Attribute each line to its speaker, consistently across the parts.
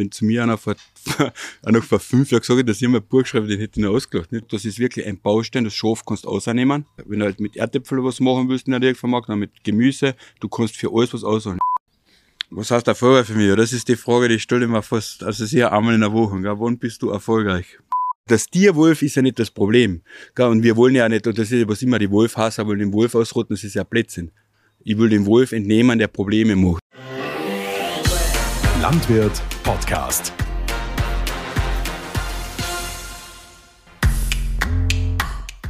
Speaker 1: wenn zu mir einer vor, einer vor fünf Jahren gesagt hat, dass ich mal ein Buch schreibe, den hätte ich noch ausgelacht. Nicht? Das ist wirklich ein Baustein, das Schaf kannst du ausnehmen. Wenn du halt mit Erdäpfel was machen willst in der Direktvermarkt, dann mit Gemüse, du kannst für alles was ausnehmen. Was heißt Erfolg für mich? Das ist die Frage, die stelle ich mir fast, also sehr einmal in der Woche. Gell? Wann bist du erfolgreich? Das Tierwolf ist ja nicht das Problem. Und wir wollen ja nicht, und das ist ja was immer die Wolf hassen, wollen den Wolf ausrotten, das ist ja Blödsinn. Ich will dem Wolf entnehmen, der Probleme macht.
Speaker 2: Landwirt Podcast.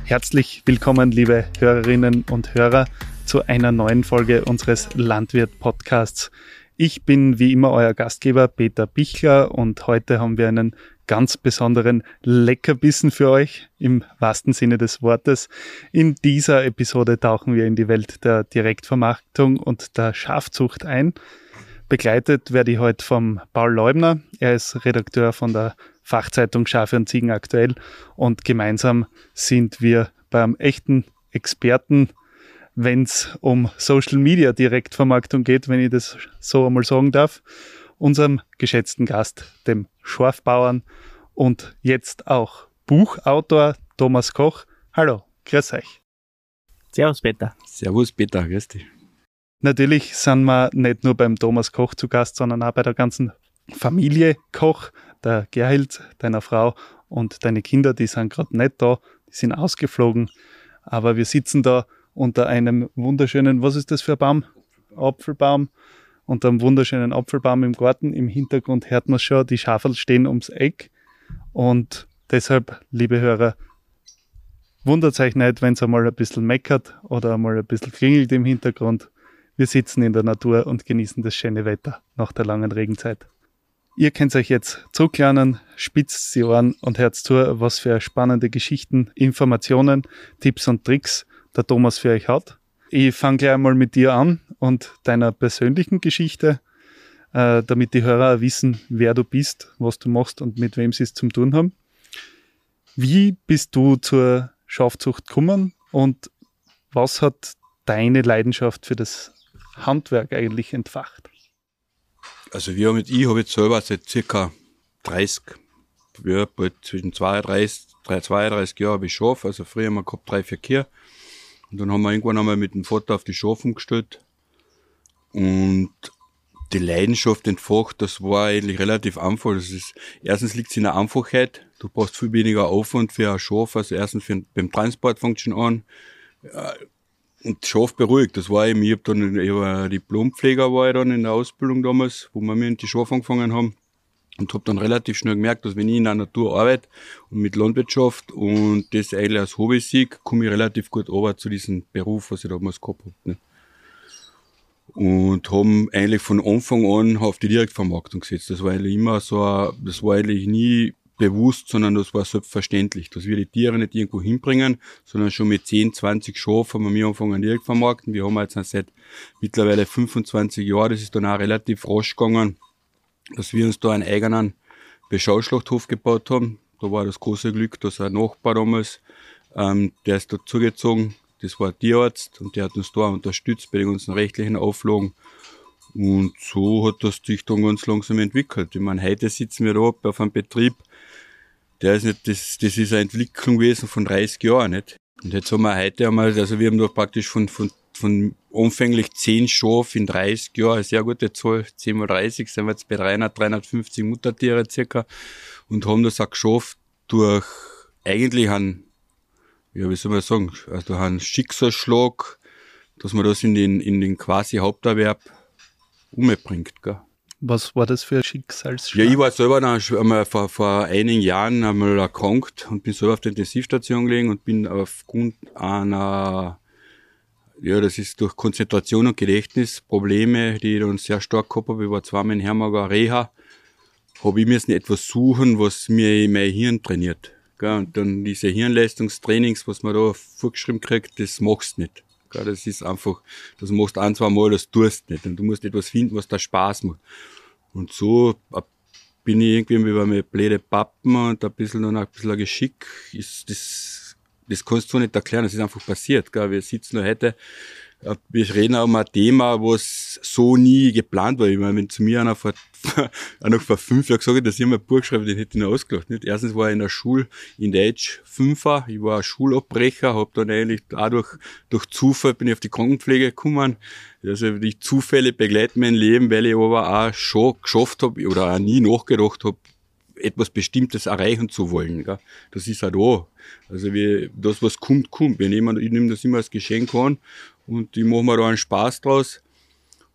Speaker 3: Herzlich willkommen, liebe Hörerinnen und Hörer, zu einer neuen Folge unseres Landwirt Podcasts. Ich bin wie immer euer Gastgeber Peter Bichler und heute haben wir einen ganz besonderen Leckerbissen für euch im wahrsten Sinne des Wortes. In dieser Episode tauchen wir in die Welt der Direktvermarktung und der Schafzucht ein. Begleitet werde ich heute vom Paul Leubner. Er ist Redakteur von der Fachzeitung Schafe und Ziegen aktuell und gemeinsam sind wir beim echten Experten, wenn es um Social Media Direktvermarktung geht, wenn ich das so einmal sagen darf, unserem geschätzten Gast, dem Schorfbauern und jetzt auch Buchautor Thomas Koch. Hallo, grüß euch.
Speaker 4: Servus Peter.
Speaker 1: Servus Peter, grüß dich.
Speaker 3: Natürlich sind wir nicht nur beim Thomas Koch zu Gast, sondern auch bei der ganzen Familie Koch, der Gerhild, deiner Frau und deine Kinder, die sind gerade nicht da, die sind ausgeflogen. Aber wir sitzen da unter einem wunderschönen, was ist das für ein Baum? Apfelbaum. Unter einem wunderschönen Apfelbaum im Garten. Im Hintergrund hört man schon, die Schaferl stehen ums Eck. Und deshalb, liebe Hörer, wundert euch nicht, wenn es einmal ein bisschen meckert oder einmal ein bisschen klingelt im Hintergrund. Wir sitzen in der Natur und genießen das schöne Wetter nach der langen Regenzeit. Ihr könnt euch jetzt zurücklernen, spitzt die Ohren und hört zu, was für spannende Geschichten, Informationen, Tipps und Tricks der Thomas für euch hat. Ich fange gleich einmal mit dir an und deiner persönlichen Geschichte, äh, damit die Hörer wissen, wer du bist, was du machst und mit wem sie es zum tun haben. Wie bist du zur Schafzucht gekommen und was hat deine Leidenschaft für das Handwerk eigentlich entfacht?
Speaker 1: Also wir mit ich habe jetzt selber seit circa 30, ja, bald zwischen 32, 32 Jahren habe ich Schaf, also früher haben wir gehabt drei, vier Kühe. Und dann haben wir irgendwann einmal mit dem Vater auf die Schafe umgestellt. Und die Leidenschaft entfacht, das war eigentlich relativ einfach. Das ist, erstens liegt es in der Einfachheit. Du brauchst viel weniger Aufwand für ein Schaf, also erstens für, beim Transport fängt schon an und Schaf beruhigt. Das war eben, ich hab dann, ich war Diplompfleger war ich dann in der Ausbildung damals, wo wir mit die Schaf angefangen haben. Und hab dann relativ schnell gemerkt, dass wenn ich in der Natur arbeite und mit Landwirtschaft und das eigentlich als Hobby sehe, komme ich relativ gut runter zu diesem Beruf, was ich damals gehabt hab. Ne? Und haben eigentlich von Anfang an auf die Direktvermarktung gesetzt. Das war eigentlich immer so, das war eigentlich nie bewusst, sondern das war selbstverständlich, dass wir die Tiere nicht irgendwo hinbringen, sondern schon mit 10, 20 Schafen haben wir angefangen direkt vermarkten. Wir haben jetzt seit mittlerweile 25 Jahren, das ist dann auch relativ rasch gegangen, dass wir uns da einen eigenen Beschauschlachthof gebaut haben. Da war das große Glück, dass ein Nachbar damals, ähm, der ist dazugezogen, das war ein Tierarzt und der hat uns da unterstützt bei den ganzen rechtlichen Auflagen. Und so hat das sich dann ganz langsam entwickelt. Ich meine, heute sitzen wir da auf einem Betrieb, der ist nicht, das, das ist eine Entwicklung gewesen von 30 Jahren, nicht? Und jetzt haben wir heute einmal, also wir haben da praktisch von, von, von anfänglich 10 Schaf in 30 Jahren, sehr gute Zahl, 10 mal 30, sind wir jetzt bei 300, 350 Muttertiere circa und haben das auch geschafft durch eigentlich einen, ja, wie soll man sagen, also durch einen Schicksalsschlag, dass man das in den, in den quasi Haupterwerb umbringt, gell?
Speaker 3: Was war das für ein Schicksalsschlag?
Speaker 1: Ja, ich war selber dann einmal vor, vor einigen Jahren einmal erkrankt und bin selber auf der Intensivstation gelegen und bin aufgrund einer, ja, das ist durch Konzentration und Gedächtnisprobleme, die ich dann sehr stark gehabt habe. Ich war zweimal in Hermager Reha, habe ich mir etwas suchen, was mir mein Hirn trainiert. Und dann diese Hirnleistungstrainings, was man da vorgeschrieben kriegt, das machst du nicht. Das ist einfach, das machst ein, zwei Mal, das tust nicht. Und du musst etwas finden, was da Spaß macht. Und so äh, bin ich irgendwie über meine blöde Pappen und ein bisschen noch ein bisschen Geschick. Ist das, das kannst du nicht erklären, das ist einfach passiert. Gell? Wir sitzen da heute, äh, wir reden um ein Thema, was so nie geplant war. Ich meine, wenn zu mir einer vor, noch vor fünf Jahren gesagt, dass ich mal ein Buch schreibe, den hätte ich noch ausgelacht. Nicht? Erstens war ich in der Schule in Deutsch Fünfer, ich war Schulabbrecher, habe dann eigentlich auch durch, Zufall bin ich auf die Krankenpflege gekommen. Also die Zufälle begleiten mein Leben, weil ich aber auch schon geschafft habe oder auch nie nachgedacht habe, etwas Bestimmtes erreichen zu wollen. Gell? Das ist auch da. Also wie, das, was kommt, kommt. Wir nehmen, ich nehme das immer als Geschenk an und ich mache mir da einen Spaß draus.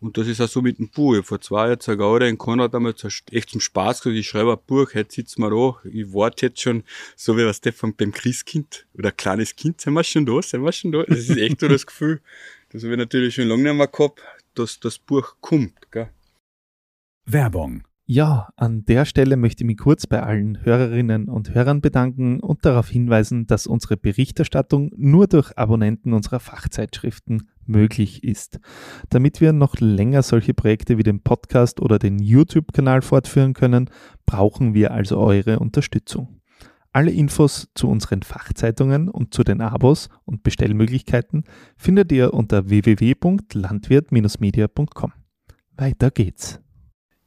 Speaker 1: Und das ist auch so mit dem Buch. Vor zwei Jahren zur Gaude in Konrad einmal echt zum Spaß gesagt, ich schreibe ein Buch, heute sitzen wir da, ich warte jetzt schon, so wie was Stefan beim Christkind oder ein kleines Kind, sind wir schon da, sind wir schon da. Das ist echt so das Gefühl. Das habe ich natürlich schon lange nicht mehr gehabt, dass das Buch kommt. Gell?
Speaker 2: Werbung
Speaker 3: ja, an der Stelle möchte ich mich kurz bei allen Hörerinnen und Hörern bedanken und darauf hinweisen, dass unsere Berichterstattung nur durch Abonnenten unserer Fachzeitschriften möglich ist. Damit wir noch länger solche Projekte wie den Podcast oder den YouTube-Kanal fortführen können, brauchen wir also eure Unterstützung. Alle Infos zu unseren Fachzeitungen und zu den Abos und Bestellmöglichkeiten findet ihr unter www.landwirt-media.com. Weiter geht's.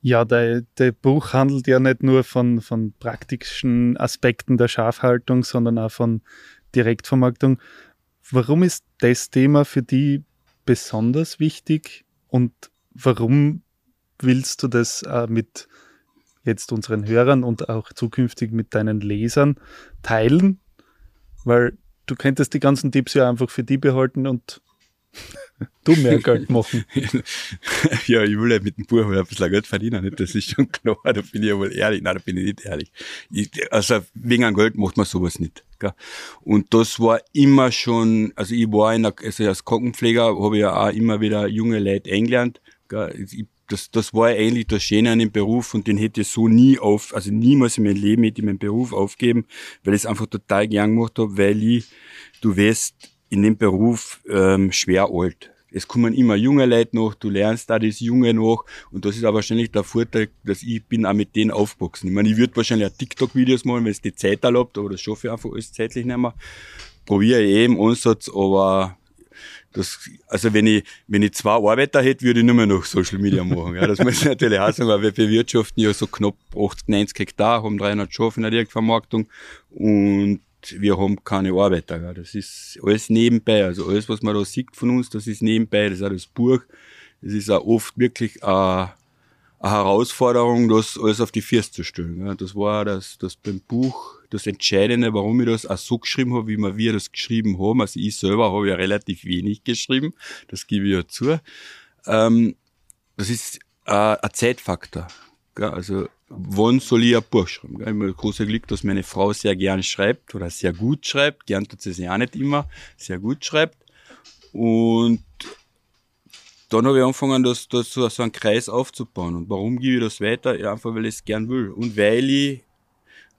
Speaker 3: Ja, der, der Buch handelt ja nicht nur von, von praktischen Aspekten der Schafhaltung, sondern auch von Direktvermarktung. Warum ist das Thema für die besonders wichtig und warum willst du das äh, mit jetzt unseren Hörern und auch zukünftig mit deinen Lesern teilen? Weil du könntest die ganzen Tipps ja einfach für die behalten und du mehr Geld machen.
Speaker 1: ja, ich will ja mit dem Buch ein bisschen Geld verdienen, nicht? das ist schon klar, da bin ich ja wohl ehrlich, nein, da bin ich nicht ehrlich. Ich, also wegen an Geld macht man sowas nicht. Gell? Und das war immer schon, also ich war in der, also als Krankenpfleger habe ich ja auch immer wieder junge Leute eingelernt. Das, das war eigentlich das Schöne an dem Beruf und den hätte ich so nie auf, also niemals in meinem Leben hätte ich meinen Beruf aufgeben, weil ich es einfach total gern gemacht habe, weil ich, du weißt, in dem Beruf ähm, schwer alt. Es kommen immer junge Leute noch, du lernst da das Junge noch und das ist auch wahrscheinlich der Vorteil, dass ich bin auch mit denen aufgewachsen. Ich meine, ich würde wahrscheinlich auch TikTok-Videos machen, wenn es die Zeit erlaubt, aber das schaffe ich einfach alles zeitlich nicht mehr. Probiere ich eh im Ansatz, aber das, also wenn ich, wenn ich zwei Arbeiter hätte, würde ich nur mehr noch Social Media machen. Ja, das muss ich natürlich auch sagen, weil wir bewirtschaften ja so knapp 80, 90 Hektar, haben 300 Schafe in der Direktvermarktung und wir haben keine Arbeiter. Gell. Das ist alles nebenbei. Also alles, was man da sieht von uns, das ist nebenbei. Das ist auch das Buch. Das ist auch oft wirklich eine, eine Herausforderung, das alles auf die Füße zu stellen. Gell. Das war das, das beim Buch das Entscheidende, warum ich das auch so geschrieben habe, wie wir, wir das geschrieben haben. Also ich selber habe ja relativ wenig geschrieben, das gebe ich ja zu. Ähm, das ist äh, ein Zeitfaktor. Gell. Also wann soll ich ein Buch schreiben? Ich habe das große Glück, dass meine Frau sehr gern schreibt oder sehr gut schreibt. Gern tut sie es ja auch nicht immer, sehr gut schreibt. Und dann habe ich angefangen, das, das so, so einen Kreis aufzubauen. Und warum gebe ich das weiter? Ja, einfach weil ich es gern will. Und weil ich,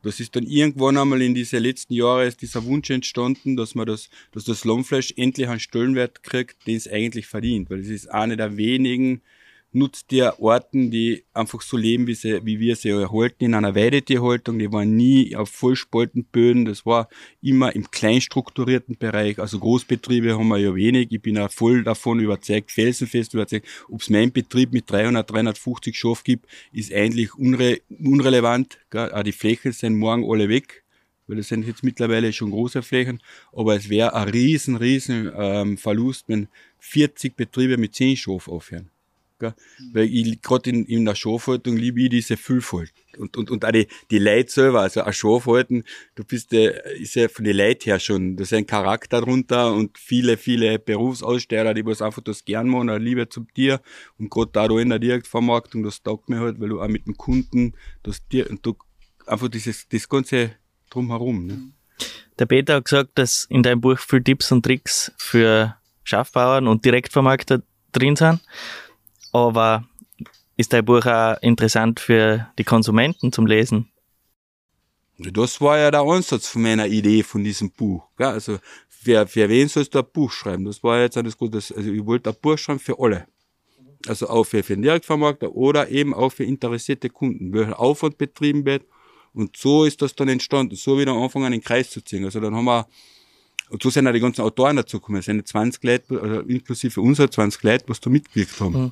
Speaker 1: das ist dann irgendwann einmal in diese letzten Jahre ist dieser Wunsch entstanden, dass man das, dass das Lammfleisch endlich einen Stellenwert kriegt, den es eigentlich verdient. Weil es ist eine der wenigen nutzt ihr Orten, die einfach so leben, wie, sie, wie wir sie erhalten, in einer Weidetierhaltung. Die waren nie auf Vollspaltenböden. Das war immer im kleinstrukturierten Bereich. Also Großbetriebe haben wir ja wenig. Ich bin auch voll davon überzeugt, felsenfest überzeugt, ob es meinen Betrieb mit 300, 350 Schaf gibt, ist eigentlich unre unrelevant. Gell? Auch die Flächen sind morgen alle weg weil das sind jetzt mittlerweile schon große Flächen, aber es wäre ein riesen, riesen ähm, Verlust, wenn 40 Betriebe mit 10 Schaf aufhören. Gell? Weil ich gerade in, in der Schafhaltung liebe ich diese Vielfalt. Und, und, und auch die, die Leute selber, also ein Schafhalten, du bist ja, ist ja von den Leuten her schon, da ist ein Charakter drunter und viele, viele Berufsaussteller, die was einfach das gern machen, eine Liebe zum Tier. Und gerade da in der Direktvermarktung, das taugt mir halt, weil du auch mit dem Kunden das Tier, und du einfach dieses, das ganze drumherum. Ne?
Speaker 4: Der Peter hat gesagt, dass in deinem Buch viele Tipps und Tricks für Schafbauern und Direktvermarkter drin sind. Aber ist dein Buch auch interessant für die Konsumenten zum Lesen?
Speaker 1: Das war ja der Ansatz von meiner Idee von diesem Buch. Also für, für wen sollst du ein Buch schreiben? Das war jetzt alles gut. Also ich wollte ein Buch schreiben für alle. Also auch für, für den Direktvermarkter oder eben auch für interessierte Kunden, welcher Aufwand betrieben wird. Und so ist das dann entstanden. So wieder anfangen, einen Kreis zu ziehen. Also dann haben wir und so sind auch die ganzen Autoren dazu gekommen. Es sind 20 Leute, also inklusive unserer 20 Leute, was da mitgewirkt haben. Mhm.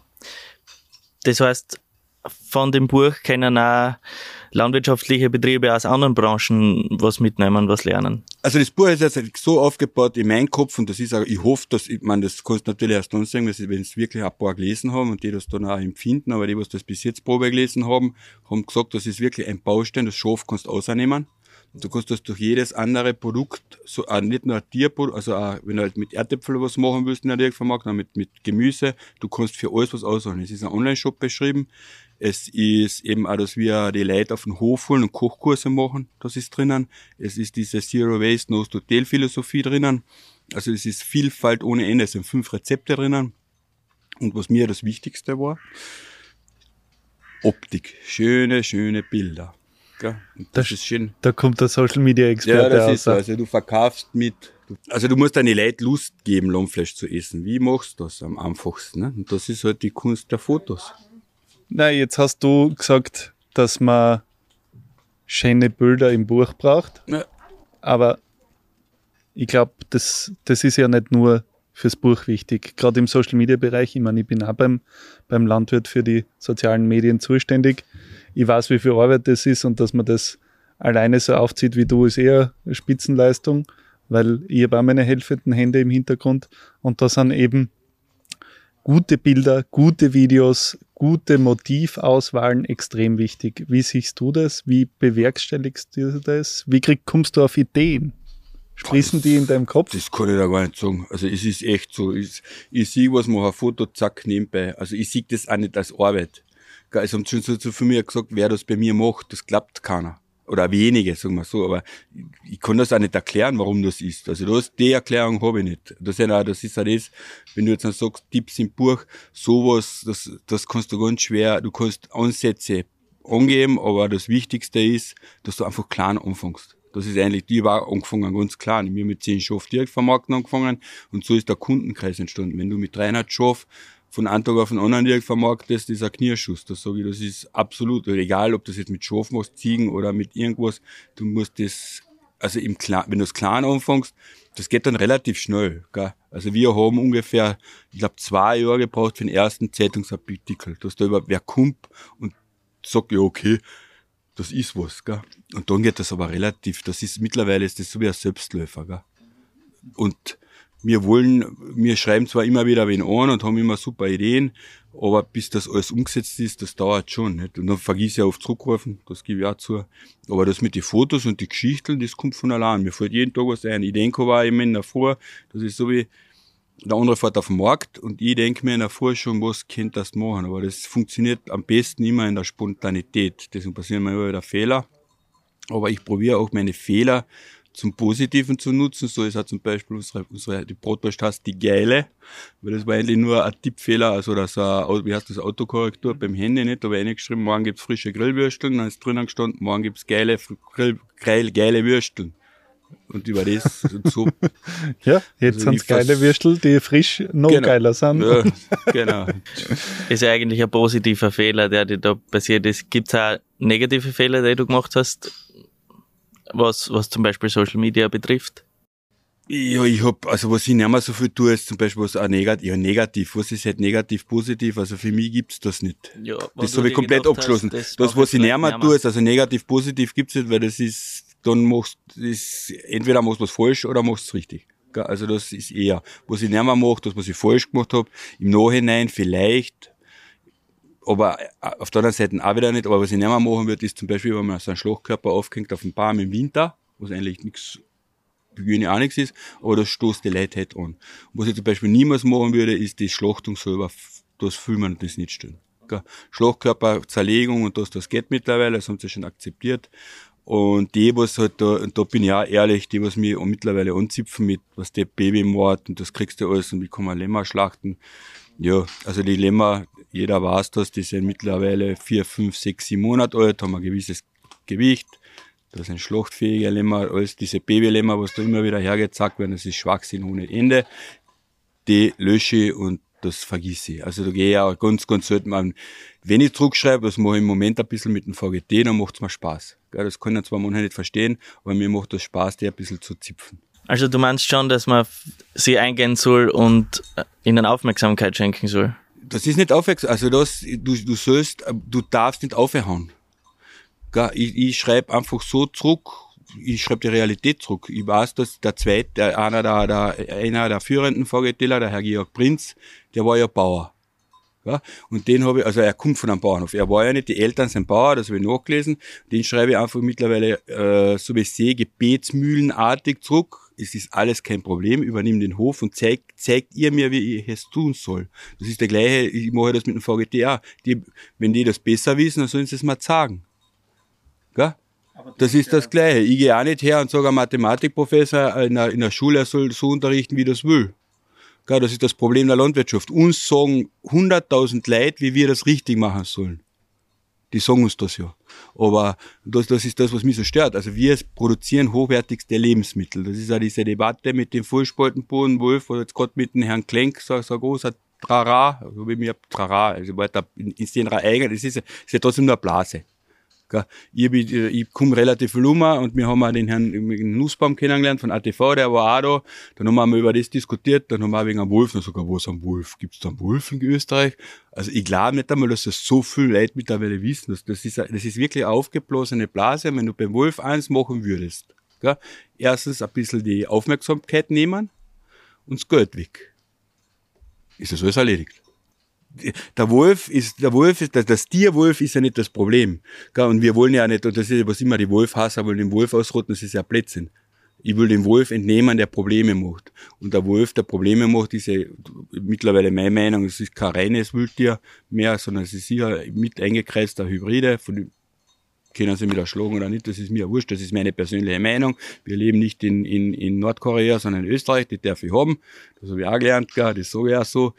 Speaker 4: Das heißt, von dem Buch können auch landwirtschaftliche Betriebe aus anderen Branchen was mitnehmen, was lernen.
Speaker 1: Also das Buch ist jetzt so aufgebaut in meinem Kopf und das ist auch, ich hoffe, dass, ich meine, das kannst du natürlich erst dann sagen, wenn es wirklich ein paar gelesen haben und die das dann auch empfinden, aber die, was das bis jetzt Probe gelesen haben, haben gesagt, das ist wirklich ein Baustein, das Schaf kannst du ausnehmen. Du kannst das durch jedes andere Produkt, so, auch nicht nur ein Tierprodukt, also auch, wenn du halt mit Erdäpfel was machen willst in der Direktvermarkt, mit, mit Gemüse, du kannst für alles was aussuchen. Es ist ein Online-Shop beschrieben. Es ist eben auch, dass wir die Leute auf den Hof holen und Kochkurse machen, das ist drinnen. Es ist diese Zero Waste, No Hotel Philosophie drinnen. Also es ist Vielfalt ohne Ende, es sind fünf Rezepte drinnen. Und was mir das Wichtigste war, Optik. Schöne, schöne Bilder. Gell? Und das,
Speaker 3: Das
Speaker 1: ist schön.
Speaker 3: Da kommt der Social Media
Speaker 1: Ja,
Speaker 3: Experte
Speaker 1: das
Speaker 3: aus.
Speaker 1: ist so. Also du verkaufst mit. Also du musst deine Leute Lust geben, Lammfleisch zu essen. Wie machst du das am einfachsten? Ne? Und das ist halt die Kunst der Fotos.
Speaker 3: Na, jetzt hast du gesagt, dass man schöne Bilder im Buch braucht,
Speaker 1: Ja.
Speaker 3: aber ich glaube, das, das ist ja nicht nur fürs Buch wichtig. Gerade im Social Media Bereich, ich meine, ich bin auch beim, beim Landwirt für die sozialen Medien zuständig. Ich weiß, wie viel Arbeit das ist und dass man das alleine so aufzieht wie du, ist eher Spitzenleistung, weil ich habe auch meine helfenden Hände im Hintergrund und da sind eben gute Bilder, gute Videos, gute Motivauswahlen extrem wichtig. Wie siehst du das? Wie bewerkstelligst du das? Wie krieg, kommst du auf Ideen? Sprießen die in deinem Kopf?
Speaker 1: Das kann ich da gar nicht sagen. Also es ist echt so. Ich, ich sehe was, mache ein Foto, zack, nebenbei. Also ich sehe das auch nicht als Arbeit. Es haben schon so, so für mich gesagt, wer das bei mir macht, das klappt keiner. Oder wenige, sagen wir so. Aber ich, kann das auch nicht erklären, warum das ist. Also das, die Erklärung habe ich nicht. Das ist, auch, das ist auch das, wenn du jetzt dann sagst, Tipps im Buch, sowas, das, das kannst du ganz schwer, du kannst Ansätze angeben, aber das Wichtigste ist, dass du einfach klein anfängst. Das ist eigentlich, die war angefangen ganz klein. Wir haben mit 10 Schaf direkt vermarkten angefangen und so ist der Kundenkreis entstanden. Wenn du mit 300 Schaf von einem Tag auf den anderen direkt vermarktest, ist ein Knierschuss. Das sage ich, das ist absolut, egal ob das jetzt mit Schaf machst, Ziegen oder mit irgendwas, du musst das, also im Kle wenn du es klein anfängst, das geht dann relativ schnell. Gell? Also wir haben ungefähr, ich glaube, zwei Jahre gebraucht für den ersten Zeitungsartikel, dass da über wer kommt und sagt, ja okay, das ist was, gell? Und dann geht das aber relativ, das ist, mittlerweile ist das so wie ein Selbstläufer, gell? Und wir wollen, wir schreiben zwar immer wieder wen an und haben immer super Ideen, aber bis das alles umgesetzt ist, das dauert schon, nicht? Und dann vergiss ich oft zurückrufen, das gebe ich auch zu. Aber das mit den Fotos und die Geschichten, das kommt von allein. Mir fällt jeden Tag was ein. Ich denke aber immer in der Früh, das ist so wie, der andere fährt auf den Markt und ich denke mir in der Früh schon, was könnte das machen. Aber das funktioniert am besten immer in der Spontanität. Deswegen passieren mir immer wieder Fehler. Aber ich probiere auch meine Fehler zum Positiven zu nutzen. So ist auch zum Beispiel unsere, unsere die Brotwurst heißt die Geile, weil das war eigentlich nur ein Tippfehler, also das, wie heißt das, Autokorrektur beim Handy nicht, da habe ich reingeschrieben, morgen gibt's frische Grillwürsteln, dann ist drinnen gestanden, morgen gibt's geile, Grill, geil, geile Würsteln. Und über das und so.
Speaker 3: Ja, jetzt
Speaker 1: Also
Speaker 3: sind geile Würstel, die frisch noch
Speaker 1: Genau.
Speaker 3: geiler sind.
Speaker 1: Ja, genau.
Speaker 4: Ist ja eigentlich ein positiver Fehler, der dir da passiert ist. Gibt es auch negative Fehler, die du gemacht hast, was, was zum Beispiel Social Media betrifft?
Speaker 1: Ja, ich hab, also was ich nicht mehr so viel tue, ist zum Beispiel was auch negativ, ja, negativ. Was ist halt negativ, positiv? Also für mich gibt's das nicht.
Speaker 4: Ja,
Speaker 1: Das habe ich komplett abgeschlossen. Das, was ich nicht mehr tue, ist, also negativ, positiv gibt's nicht, weil das ist, dann machst ist, entweder machst du was falsch oder machst du richtig. Gell? Also das ist eher, was ich nicht mehr mache, das, was ich falsch gemacht habe, im Nachhinein vielleicht, aber äh, auf der anderen Seite auch wieder nicht, aber was ich nicht mehr machen würde, ist zum Beispiel, wenn man so einen Schlachtkörper aufhängt auf dem Baum im Winter, was eigentlich nichts Hygiene auch nichts ist, aber das stoßt die Leute halt an. Und was ich zum Beispiel niemals machen würde, ist die Schlachtung selber, das Filmen und das nicht stellen. Gell? Schlachtkörper, Zerlegung und das, das geht mittlerweile, das haben sie schon akzeptiert. Und die, was halt da, und da bin ich auch ehrlich, die, was auch mittlerweile anzipfen mit, was der Babymord und das kriegst du alles und wie kann man Lämmer schlachten. Ja, also die Lämmer, jeder weiß das, die sind mittlerweile vier, fünf, sechs, sieben Monate alt, haben ein gewisses Gewicht. Das sind schlachtfähige Lämmer, alles diese Babylämmer, was da immer wieder hergezackt werden, das ist Schwachsinn ohne Ende. Die lösche ich und das vergisse ich. Also da gehe ich auch ganz, ganz selten an. Wenn ich zurückschreibe, das mache ich im Moment ein bisschen mit dem VGT, dann macht's mir Spaß. Das können zwar manche nicht verstehen, aber mir macht das Spaß, die ein bisschen zu zipfen.
Speaker 4: Also du meinst schon, dass man sie eingehen soll und äh, ihnen Aufmerksamkeit schenken soll?
Speaker 1: Das ist nicht aufwechseln. Also das, du, du sollst, du darfst nicht aufhauen. Ich, ich schreibe einfach so zurück, ich schreibe die Realität zurück. Ich weiß, dass der zweite, einer der, der, einer der führenden Vorgeteller, der Herr Georg Prinz, der war ja Bauer. Ja? Und den habe ich, also er kommt von einem Bauernhof. Er war ja nicht, die Eltern sind Bauer, das habe ich nachgelesen. Den schreibe ich einfach mittlerweile, äh, so wie ich sehe, gebetsmühlenartig zurück. Es ist alles kein Problem, übernimm den Hof und zeigt, zeigt ihr mir, wie ich es tun soll. Das ist der gleiche, ich mache das mit dem VGT auch. Die, wenn die das besser wissen, dann sollen sie es mal sagen. Gell? Das ist das Gleiche. Ich gehe auch nicht her und sage, ein Mathematikprofessor in der, in der Schule, er soll so unterrichten, wie das will. Gell, das ist das Problem der Landwirtschaft. Uns sagen 100.000 Leute, wie wir das richtig machen sollen. Die sagen uns das ja. Aber das, das ist das, was mich so stört. Also wir produzieren hochwertigste Lebensmittel. Das ist ja diese Debatte mit dem Vollspaltenboden Wolf oder jetzt gerade mit dem Herrn Klenk, so, so ein großer Trara, so wie mir Trara, also weiter in, in den eigenen, das ist, ist ja trotzdem nur eine Blase. Ich, ich komme relativ viel um und wir haben auch den Herrn Nussbaum kennengelernt von ATV, der war auch da. Dann haben wir über das diskutiert, dann haben wir wegen einem Wolf, dann sogar, wo ist ein Wolf? Gibt es da einen Wolf in Österreich? Also ich glaube nicht einmal, dass das so viele Leute mittlerweile wissen. Das, das, ist, das ist wirklich eine aufgeblasene Blase, wenn du beim Wolf eins machen würdest. Gell? Erstens ein bisschen die Aufmerksamkeit nehmen und das Geld weg. Ist das alles erledigt der Wolf ist, der Wolf ist, das Tierwolf ist ja nicht das Problem. Und wir wollen ja nicht, und das ist was immer die Wolfhasser wollen den Wolf ausrotten, das ist ja Blödsinn. Ich will dem Wolf entnehmen, der Probleme macht. Und der Wolf, der Probleme macht, ist ja mittlerweile meine Meinung, es ist kein reines Wildtier mehr, sondern es ist sicher mit eingekreisten Hybride, von können sie mich erschlagen oder nicht, das ist mir wurscht, das ist meine persönliche Meinung. Wir leben nicht in, in, in Nordkorea, sondern in Österreich, die darf ich haben. Das habe ich auch gelernt, das sage ich auch so.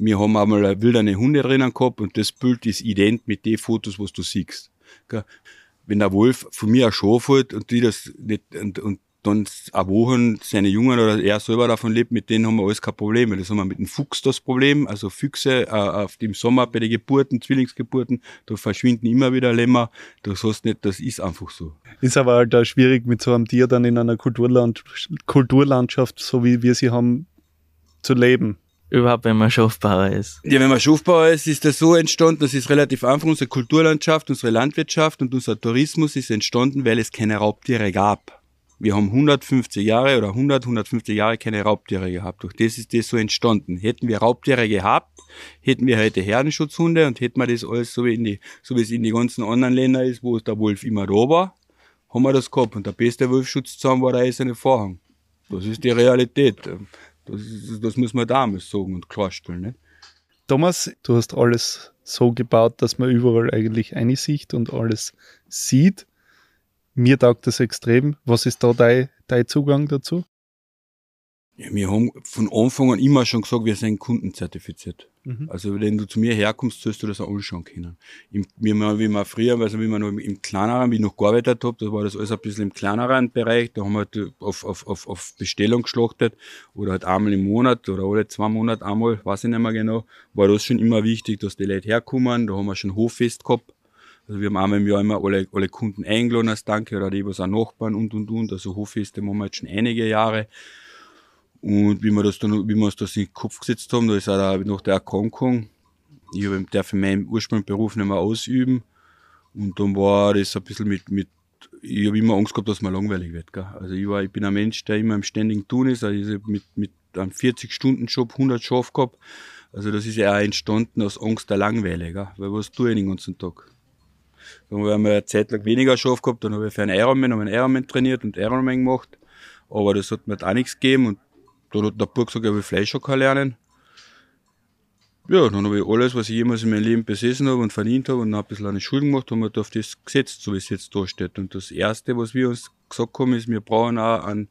Speaker 1: Wir haben einmal wilderne Hunde drinnen gehabt und das Bild ist ident mit den Fotos, was du siehst. Wenn der Wolf von mir ein Schaf hat und die das nicht, und, und dann eine Woche seine Jungen oder er selber davon lebt, mit denen haben wir alles kein Problem. Das haben wir mit dem Fuchs das Problem. Also Füchse äh, auf dem Sommer bei den Geburten, Zwillingsgeburten, da verschwinden immer wieder Lämmer. Das heißt nicht, das ist einfach so.
Speaker 3: Ist aber halt auch schwierig mit so einem Tier dann in einer Kulturland Kulturlandschaft, so wie wir sie haben, zu leben
Speaker 4: überhaupt, wenn man Schafbauer ist?
Speaker 1: Ja, wenn man Schafbauer ist, ist das so entstanden, das ist relativ einfach. Unsere Kulturlandschaft, unsere Landwirtschaft und unser Tourismus ist entstanden, weil es keine Raubtiere gab. Wir haben 150 Jahre oder 100, 150 Jahre keine Raubtiere gehabt. Durch das ist das so entstanden. Hätten wir Raubtiere gehabt, hätten wir heute Herdenschutzhunde und hätten wir das alles so wie, in die, so wie es in die ganzen anderen Ländern ist, wo der Wolf immer da war, haben wir das gehabt. Und der beste Wolfschutzzaun war der eiserne Vorhang. Das ist die Realität. Das, das muss man damals sagen und klarstellen. Nicht?
Speaker 3: Thomas, du hast alles so gebaut, dass man überall eigentlich eine Sicht und alles sieht. Mir taugt das extrem. Was ist da dein, dein Zugang dazu?
Speaker 1: Ja, wir haben von Anfang an immer schon gesagt, wir sind kundenzertifiziert. Mhm. Also wenn du zu mir herkommst, sollst du das auch anschauen können. Im, wie, man, wie man früher, also wie man noch im kleineren, wie ich noch gearbeitet habe, da war das alles ein bisschen im kleineren Bereich, da haben wir halt auf, auf, auf, auf Bestellung geschlachtet oder halt einmal im Monat oder alle zwei Monate einmal, weiß ich nicht mehr genau, war das schon immer wichtig, dass die Leute herkommen, da haben wir schon Hoffest gehabt. Also wir haben einmal im Jahr immer alle, alle Kunden eingeladen als Danke oder die, was auch Nachbarn und und und, also Hoffeste machen wir jetzt schon einige Jahre. Und wie wir das dann, wie wir uns das in den Kopf gesetzt haben, da ist auch noch der Erkrankung. Ich darf in meinem Ursprungsberuf nicht mehr ausüben. Und dann war das ein bisschen mit, mit, ich habe immer Angst gehabt, dass mir langweilig wird, gell? Also ich war, ich bin ein Mensch, der immer im ständigen Tun ist. Also ich mit, mit einem 40-Stunden-Job 100 Schaf gehabt. Also das ist ja auch entstanden aus Angst der Langeweile, gell? Weil was tue ich den ganzen Tag? Dann haben wir eine Zeit lang weniger Schaf gehabt, dann habe ich für einen Ironman, einen Ironman trainiert und Ironman gemacht. Aber das hat mir auch nichts gegeben und da hat der Bub gesagt, er will Fleischhocker lernen. Ja, dann habe ich alles, was ich jemals in meinem Leben besessen habe und verdient habe und ein bisschen eine Schulden gemacht und wir auf das gesetzt, so wie es jetzt da steht. Und das Erste, was wir uns gesagt haben, ist, wir brauchen auch einen,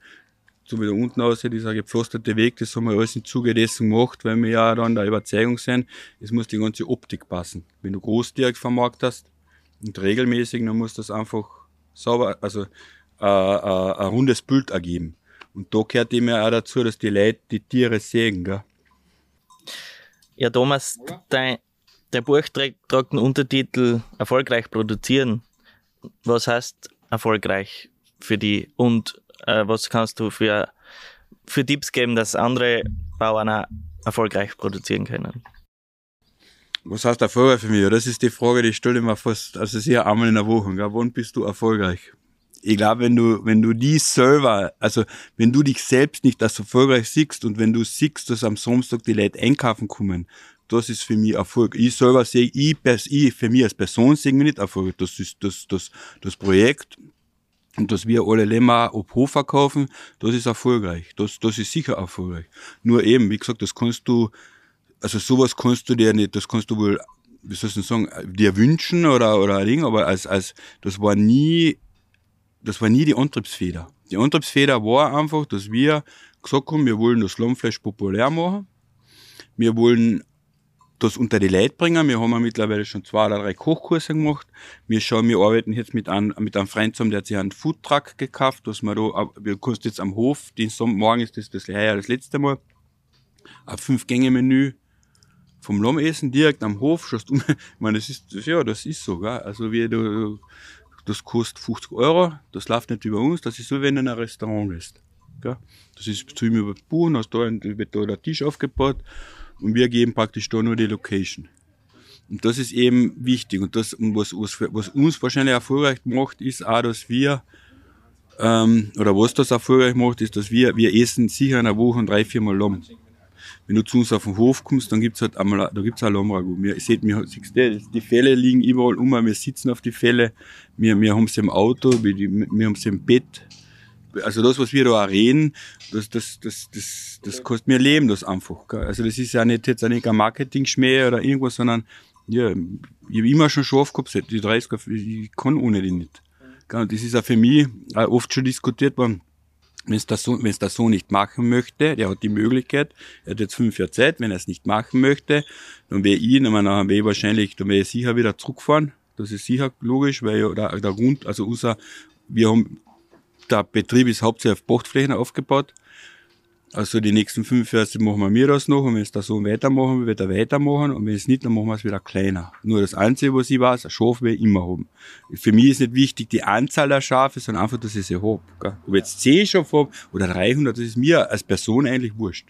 Speaker 1: so wie da unten aussieht, dieser gepflasterte Weg, das haben wir alles im Zuge dessen gemacht, weil wir ja dann der Überzeugung sind, es muss die ganze Optik passen. Wenn du groß direkt vermarktest und regelmäßig, dann muss das einfach sauber, also äh, äh, ein rundes Bild ergeben. Und da gehört immer auch dazu, dass die Leute die Tiere sehen, gell?
Speaker 4: Ja, Thomas, dein, dein Buch trägt, trägt den Untertitel Erfolgreich produzieren. Was heißt erfolgreich für die und äh, was kannst du für, für Tipps geben, dass andere Bauern auch erfolgreich produzieren können?
Speaker 1: Was heißt erfolgreich für mich? Das ist die Frage, die stelle ich mir fast, also sicher einmal in der Woche. Gell? Wann bist du erfolgreich? Ich glaube, wenn du, wenn du die selber, also wenn du dich selbst nicht als erfolgreich siehst und wenn du siehst, dass am Samstag die Leute einkaufen kommen, das ist für mich Erfolg. Ich selber sehe, ich, ich für mich als Person sehe mich nicht Erfolg. Das ist das, das, das Projekt, und dass wir alle Lämmer auf Hof verkaufen, das ist erfolgreich. Das, das ist sicher erfolgreich. Nur eben, wie gesagt, das kannst du, also sowas kannst du dir nicht, das kannst du wohl, wie soll ich denn sagen, dir wünschen oder, oder Ding, aber als, als, das war nie, das war nie die Antriebsfeder. Die Antriebsfeder war einfach, dass wir gesagt haben, wir wollen das Lammfleisch populär machen. Wir wollen das unter die Leute bringen. Wir haben ja mittlerweile schon zwei oder drei Kochkurse gemacht. Wir schauen, wir arbeiten jetzt mit einem, mit einem Freund zusammen, der hat sich einen Foodtruck gekauft, dass wir da, wir kosten jetzt am Hof, Sommer, morgen ist das, das heuer das letzte Mal, ein Fünf-Gänge-Menü vom Lammessen direkt am Hof, schaust um, ich meine, das ist, ja, das ist so, gell? also wie du, das kostet 50 Euro, das läuft nicht über uns, das ist so, wenn du in ein Restaurant gehst. Das ist zu ihm über Buchen, hast da, wird da der Tisch aufgebaut und wir geben praktisch da nur die Location. Und das ist eben wichtig. Und das, was, was, was uns wahrscheinlich erfolgreich macht, ist auch, dass wir, ähm, oder was das erfolgreich macht, ist, dass wir, wir essen sicher in einer Woche drei, viermal Lamm. Wenn du zu uns auf den Hof kommst, dann gibt's halt einmal, da gibt's auch Lammragout. Wir, seht, mir, die Fälle liegen überall um, wir sitzen auf die Fälle, wir, wir haben sie im Auto, wir, wir haben sie im Bett, also das, was wir da auch reden, das, das, das, das, das kostet mir Leben, das einfach. Gell? Also das ist ja nicht jetzt nicht ein Marketing-Schmäh oder irgendwas, sondern ja, ich habe immer schon scharf gehabt, die 30 ich kann ohne die nicht. Gell? Das ist auch für mich auch oft schon diskutiert worden. Wenn es der Sohn, wenn es der Sohn nicht machen möchte, der hat die Möglichkeit, er hat jetzt fünf Jahre Zeit, wenn er es nicht machen möchte, dann wäre ich, dann wäre ich wahrscheinlich, dann wäre ich sicher wieder zurückfahren. Das ist sicher logisch, weil ja der, der Grund, also unser, wir haben der Betrieb ist hauptsächlich auf Pachtflächen aufgebaut. Also die nächsten fünf Jahre machen wir mir das noch und wenn es da so weitermachen wird er weitermachen und wenn es nicht, dann machen wir es wieder kleiner. Nur das Einzige, was ich weiß, ein Schaf will ich immer haben. Für mich ist nicht wichtig die Anzahl der Schafe, sondern einfach, dass ich sie habe. Ob ich jetzt zehn Schafe habe oder 300, das ist mir als Person eigentlich wurscht.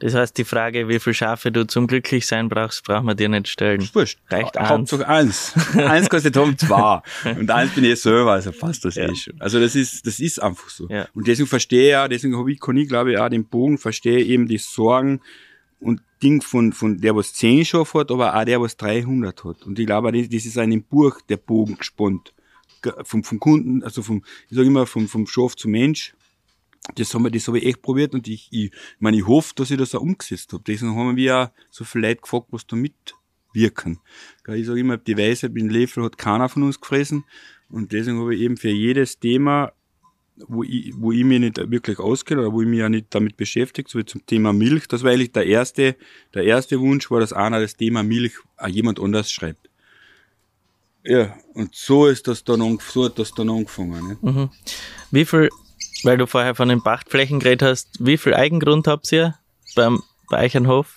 Speaker 4: Das heißt, die Frage, wie viele Schafe du zum Glücklichsein brauchst, braucht man dir nicht stellen.
Speaker 1: Wurscht.
Speaker 4: Reicht
Speaker 1: eins.
Speaker 4: Hauptsache
Speaker 1: eins. eins kostet haben zwei. Und eins bin ich selber, also passt das ja. eh schon. Also das ist, das ist einfach so.
Speaker 4: Ja.
Speaker 1: Und deswegen verstehe ich ja, deswegen habe ich, kann ich glaube ich auch den Bogen, verstehe eben die Sorgen und Ding von, von der, was 10 Schafe hat, aber auch der, was 300 hat. Und ich glaube, das, das ist ein Buch der Bogen gespannt. Vom, vom Kunden, also vom, ich sage immer, vom, vom Schaf zum Mensch das haben wir, das habe ich echt probiert und ich, ich, ich meine, ich hoffe, dass ich das auch umgesetzt habe. Deswegen haben wir auch so viele Leute gefragt, was da mitwirken. Ich sage immer, die Weisheit mit dem Löffel hat keiner von uns gefressen und deswegen habe ich eben für jedes Thema, wo ich, wo ich mich nicht wirklich auskenne oder wo ich mich ja nicht damit beschäftige, so wie zum Thema Milch, das war eigentlich der erste, der erste Wunsch war, dass einer das Thema Milch auch jemand anders schreibt. Ja, und so ist das dann, so hat das dann angefangen. Ne?
Speaker 4: Mhm. Wie viel weil du vorher von den Pachtflächen geredet hast, wie viel Eigengrund habt ihr beim, bei euch Hof?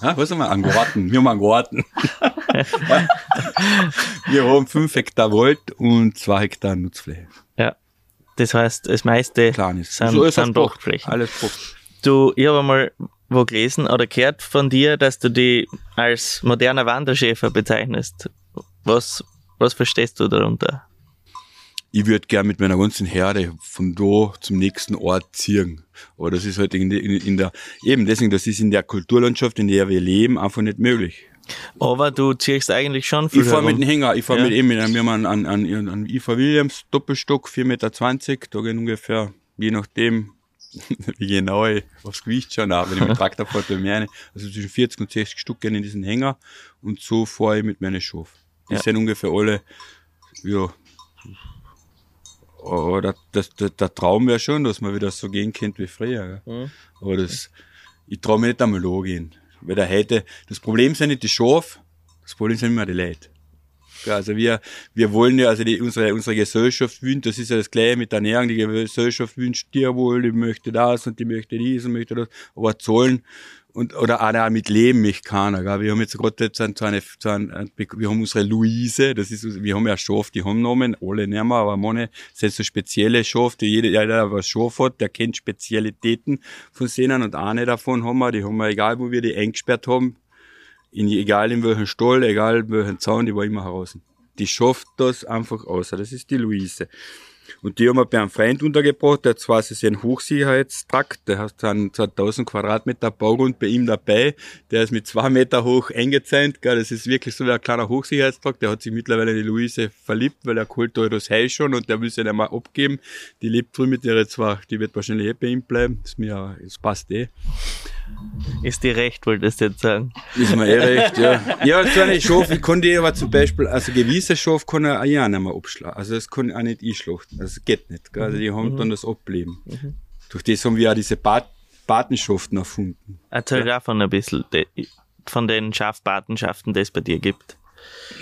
Speaker 1: Ha, was haben wir? An Garten. Wir haben einen Garten. wir haben fünf Hektar Wald und zwei Hektar Nutzfläche.
Speaker 4: Ja. Das heißt, das meiste
Speaker 1: Kleines.
Speaker 4: sind,
Speaker 1: so ist
Speaker 4: sind
Speaker 1: Pacht.
Speaker 4: Pachtflächen.
Speaker 1: Alles Pacht.
Speaker 4: Du, ich habe mal wo gelesen oder gehört von dir, dass du die als moderner Wanderschäfer bezeichnest. Was, was verstehst du darunter?
Speaker 1: Ich würde gern mit meiner ganzen Herde von da zum nächsten Ort ziehen. Aber das ist halt in, in, der, eben deswegen, das ist in der Kulturlandschaft, in der wir leben, einfach nicht möglich.
Speaker 4: Aber du ziehst eigentlich schon viel
Speaker 1: Ich fahre mit dem Hänger, ich fahre
Speaker 4: Ja.
Speaker 1: mit einem, wir haben einen, einen, einen, einen IFA Williams Doppelstock, 4,20 Meter, da gehen ungefähr, je nachdem, wie genau ich aufs Gewicht schaue, aber wenn ich mit Traktor fahre, mehr, also zwischen 40 und 60 Stück gehen in diesen Hänger und so fahre ich mit meinen Schafen. Die
Speaker 4: Ja.
Speaker 1: sind ungefähr alle, ja, oder das, der, der Traum wäre schon, dass man wieder so gehen könnte wie früher.
Speaker 4: Mhm.
Speaker 1: Aber das, ich traue mir nicht einmal gehen. Weil da heute, das Problem sind nicht die Schafe, das Problem sind immer die Leute. Also wir, wir wollen ja, also die, unsere, unsere Gesellschaft wünscht, das ist ja das Gleiche mit der Ernährung, die Gesellschaft wünscht Tierwohl, die möchte das und die möchte dies und möchte das, aber zahlen, Und, oder auch mit Leben mich keiner. Gell? Wir haben jetzt gerade jetzt so eine, so eine, wir haben unsere Luise, das ist, wir haben ja Schaf, die haben Namen, alle nicht mehr, aber manche sind so spezielle Schaf, die jeder, der was Schaf hat, der kennt Spezialitäten von Sehnen und eine davon haben wir, die haben wir, egal wo wir die eingesperrt haben, in, egal in welchem Stall, egal in welchem Zaun, die war immer heraus. Die schafft das einfach aus. Das ist die Luise. Und die haben wir bei einem Freund untergebracht, der zwar ist ein Hochsicherheitstrakt, der hat dann 1000 Quadratmeter Baugrund bei ihm dabei, der ist mit zwei Meter hoch eingezäunt, gell, das ist wirklich so wie ein kleiner Hochsicherheitstrakt, der hat sich mittlerweile in die Luise verliebt, weil er holt da das Heu schon und der will sie nicht mehr abgeben, die lebt früh mit ihrer zwei, die wird wahrscheinlich eh bei ihm bleiben, das, mir, das passt eh.
Speaker 4: Ist dir recht, wolltest du jetzt sagen?
Speaker 1: Ist mir eh recht, ja. Ja, so eine Schafe kann die aber zum Beispiel, also gewisse Schafe kann er auch ja nicht mehr abschlagen. Also das kann auch nicht einschlachten. Das geht nicht. Gell? Also die haben mhm. dann das Ableben. Mhm. Durch das haben wir auch diese Pat Patenschaften erfunden.
Speaker 4: Erzähl ja. davon ein bisschen, von den Schafpatenschaften, die es bei dir gibt.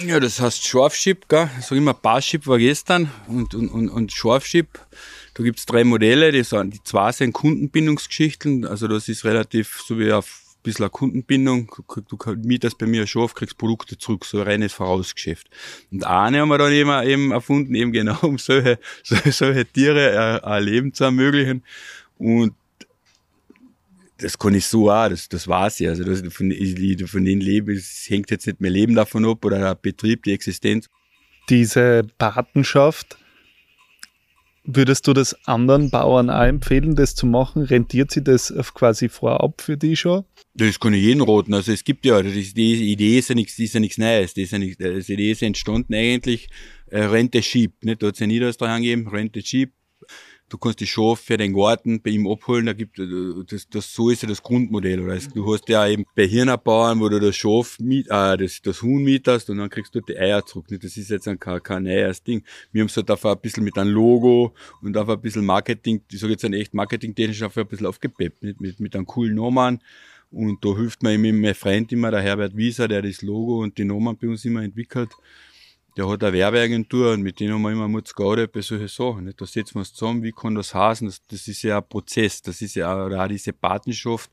Speaker 1: Ja, das heißt Schafschip, gell? Ich sag immer, Barschip war gestern und, und, und, und Schafschip. Da gibt's drei Modelle, die, sind, die zwei sind Kundenbindungsgeschichten, also das ist relativ so wie ein bisschen eine Kundenbindung. Du, du mietest bei mir ein Schaf, kriegst Produkte zurück, so ein reines Vorausgeschäft. Und eine haben wir dann eben, eben erfunden, eben genau um solche, solche, Tiere ein Leben zu ermöglichen. Und das kann ich so auch, das, das war's ja. Also das, von, von den Leben, es hängt jetzt nicht mehr Leben davon ab oder der Betrieb, die Existenz.
Speaker 3: Diese Patenschaft, würdest du das anderen Bauern auch empfehlen, das zu machen? Rentiert sich das quasi vorab für die schon?
Speaker 1: Das kann ich jeden raten. Also es gibt ja, die, die Idee ist ja nichts, ist ja nichts Neues. Das ist ja nichts, die Idee ist entstanden eigentlich, äh, Rente Schieb. Nicht? Da hat es ja Niederösterreich gegeben, Rente Schieb du kannst die Schaf für den Garten bei ihm abholen, da gibt, das, das, so ist ja das Grundmodell. Oder? Du hast ja eben bei Hirnerbauern, wo du das Schaf miet, äh, das, das Huhn mietest und dann kriegst du die Eier zurück. Das ist jetzt ein, kein, kein neues Ding. Wir haben es halt dafür ein bisschen mit einem Logo und dafür ein bisschen Marketing, ich sage jetzt ein echt marketingtechnisch dafür ein bisschen aufgepeppt, nicht? Mit, mit einem coolen Namen. Und da hilft mir eben mein Freund immer, der Herbert Wieser, der das Logo und die Namen bei uns immer entwickelt der hat eine Werbeagentur und mit denen haben wir immer Mutzgaude bei solchen Sachen. Nicht? Da setzen wir uns zusammen, wie kann das heißen? Das, das ist ja ein Prozess, das ist ja auch, auch diese Patenschaft.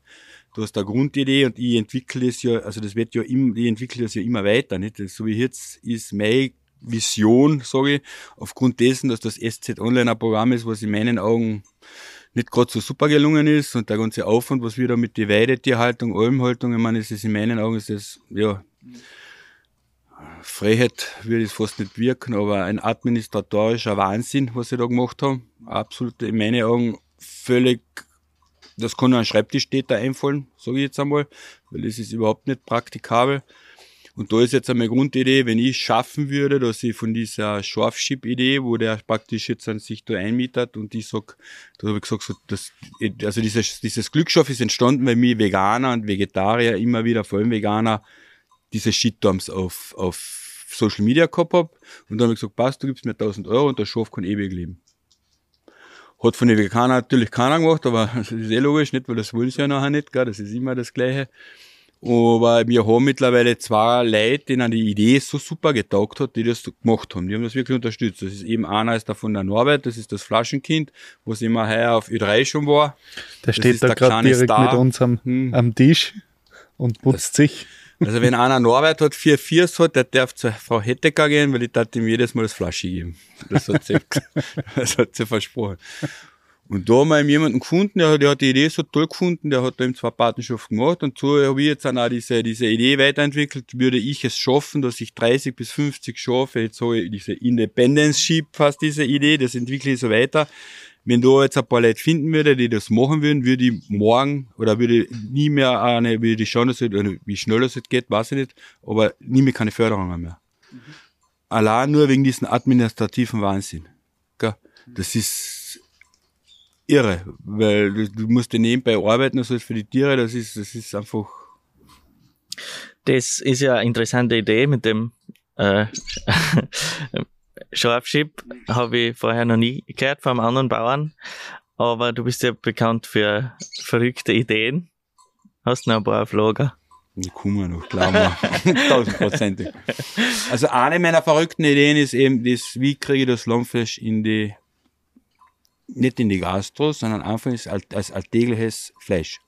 Speaker 1: Du hast eine Grundidee und ich entwickle es ja, also das wird ja immer, ich entwickle das ja immer weiter. Nicht? So wie jetzt ist meine Vision, sage ich, aufgrund dessen, dass das SZ Online ein Programm ist, was in meinen Augen nicht gerade so super gelungen ist und der ganze Aufwand, was wir da mit der Weidetierhaltung, Almhaltung, ich meine, es ist in meinen Augen ist das, ja, Freiheit würde es fast nicht wirken, aber ein administratorischer Wahnsinn, was sie da gemacht haben. Absolut in meinen Augen völlig, das kann nur ein Schreibtischtäter einfallen, sage ich jetzt einmal, weil das ist überhaupt nicht praktikabel. Und da ist jetzt einmal Grundidee, wenn ich schaffen würde, dass ich von dieser Schafschip-Idee, wo der praktisch jetzt an sich da einmietet und ich sag, da habe ich gesagt, so, das, also dieses, dieses Glücksschaf ist entstanden, weil mich Veganer und Vegetarier immer wieder, vor allem Veganer, diese Shitstorms auf, auf Social Media gehabt hab. Und dann habe ich gesagt, passt, du gibst mir 1000 Euro und der Schaf kann ewig leben. Hat von den Veganern natürlich keiner gemacht, aber das ist eh logisch, nicht, weil das wollen sie ja nachher nicht, gell? das ist immer das Gleiche. Aber wir haben mittlerweile zwei Leute, denen die Idee so super getaugt hat, die das gemacht haben. Die haben das wirklich unterstützt. Das ist eben einer ist davon der Norbert, das ist das Flaschenkind, was immer heuer auf Ö3 schon war.
Speaker 3: Der steht da gerade direkt Star. mit uns am, hm. am Tisch und putzt das, sich.
Speaker 1: Also wenn einer Norbert hat, vier Viers hat, der darf zur Frau Hettecker gehen, weil ich darf ihm jedes Mal das Flasche geben. Das hat sie, das hat sie versprochen. Und da haben wir jemanden gefunden, der, der hat die Idee so toll gefunden, der hat da eben zwei Patenschaften gemacht und so habe ich jetzt dann auch diese, diese Idee weiterentwickelt, würde ich es schaffen, dass ich 30 bis 50 schaffe, jetzt so diese Independence Ship fast diese Idee, das entwickle ich so weiter, wenn du jetzt ein paar Leute finden würde, die das machen würden, würde ich morgen oder würde ich nie mehr eine, würde ich schauen, dass es, wie schnell es geht, weiß ich nicht, aber nie mehr keine Förderungen mehr. Mhm. Allein nur wegen diesem administrativen Wahnsinn. Gell? Das ist irre, weil du, du musst ja nebenbei arbeiten, also für die Tiere, das ist, das ist einfach.
Speaker 4: Das ist ja eine interessante Idee mit dem äh, Scharfschip habe ich vorher noch nie gehört von einem anderen Bauern, aber du bist ja bekannt für verrückte Ideen. Hast du noch ein paar auf Lager?
Speaker 1: Die kommen noch, glauben wir. Tausendprozentig. Also eine meiner verrückten Ideen ist eben das, wie kriege ich das Lammfleisch in die, nicht in die Gastro, sondern einfach als, alltägliches Fleisch.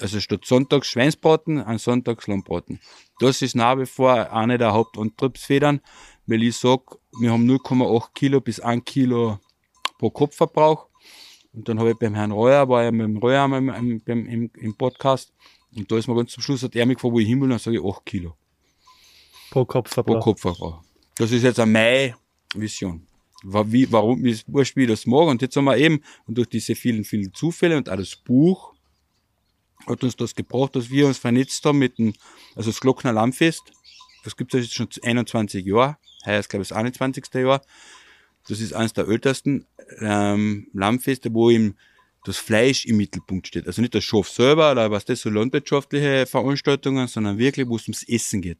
Speaker 1: Also statt Sonntags Schweinsbraten, an Sonntags Lammbraten. Das ist nach wie vor eine der Hauptantriebsfedern, weil ich sag, wir haben 0,8 Kilo bis 1 Kilo pro Kopfverbrauch. Und dann habe ich beim Herrn Reuer, war ja mit dem Reuer im, im, im, im Podcast, und da ist mir ganz zum Schluss, hat er mich gefragt, wo ich hin will, dann sage ich 8 Kilo
Speaker 3: Pro Kopfverbrauch.
Speaker 1: pro Kopfverbrauch. Das ist jetzt eine meine Vision. Wie, warum, wie es wurscht, wie ich das mag. Und jetzt haben wir eben, und durch diese vielen, vielen Zufälle und auch das Buch, hat uns das gebracht, dass wir uns vernetzt haben mit dem, also das Glockner Lammfest. Das gibt es jetzt schon 21 Jahre. Heuer glaube ich, das 21. Jahr. Das ist eines der ältesten ähm, Lammfeste, wo eben das Fleisch im Mittelpunkt steht. Also nicht das Schaf selber oder was das so landwirtschaftliche Veranstaltungen, sondern wirklich, wo es ums Essen geht.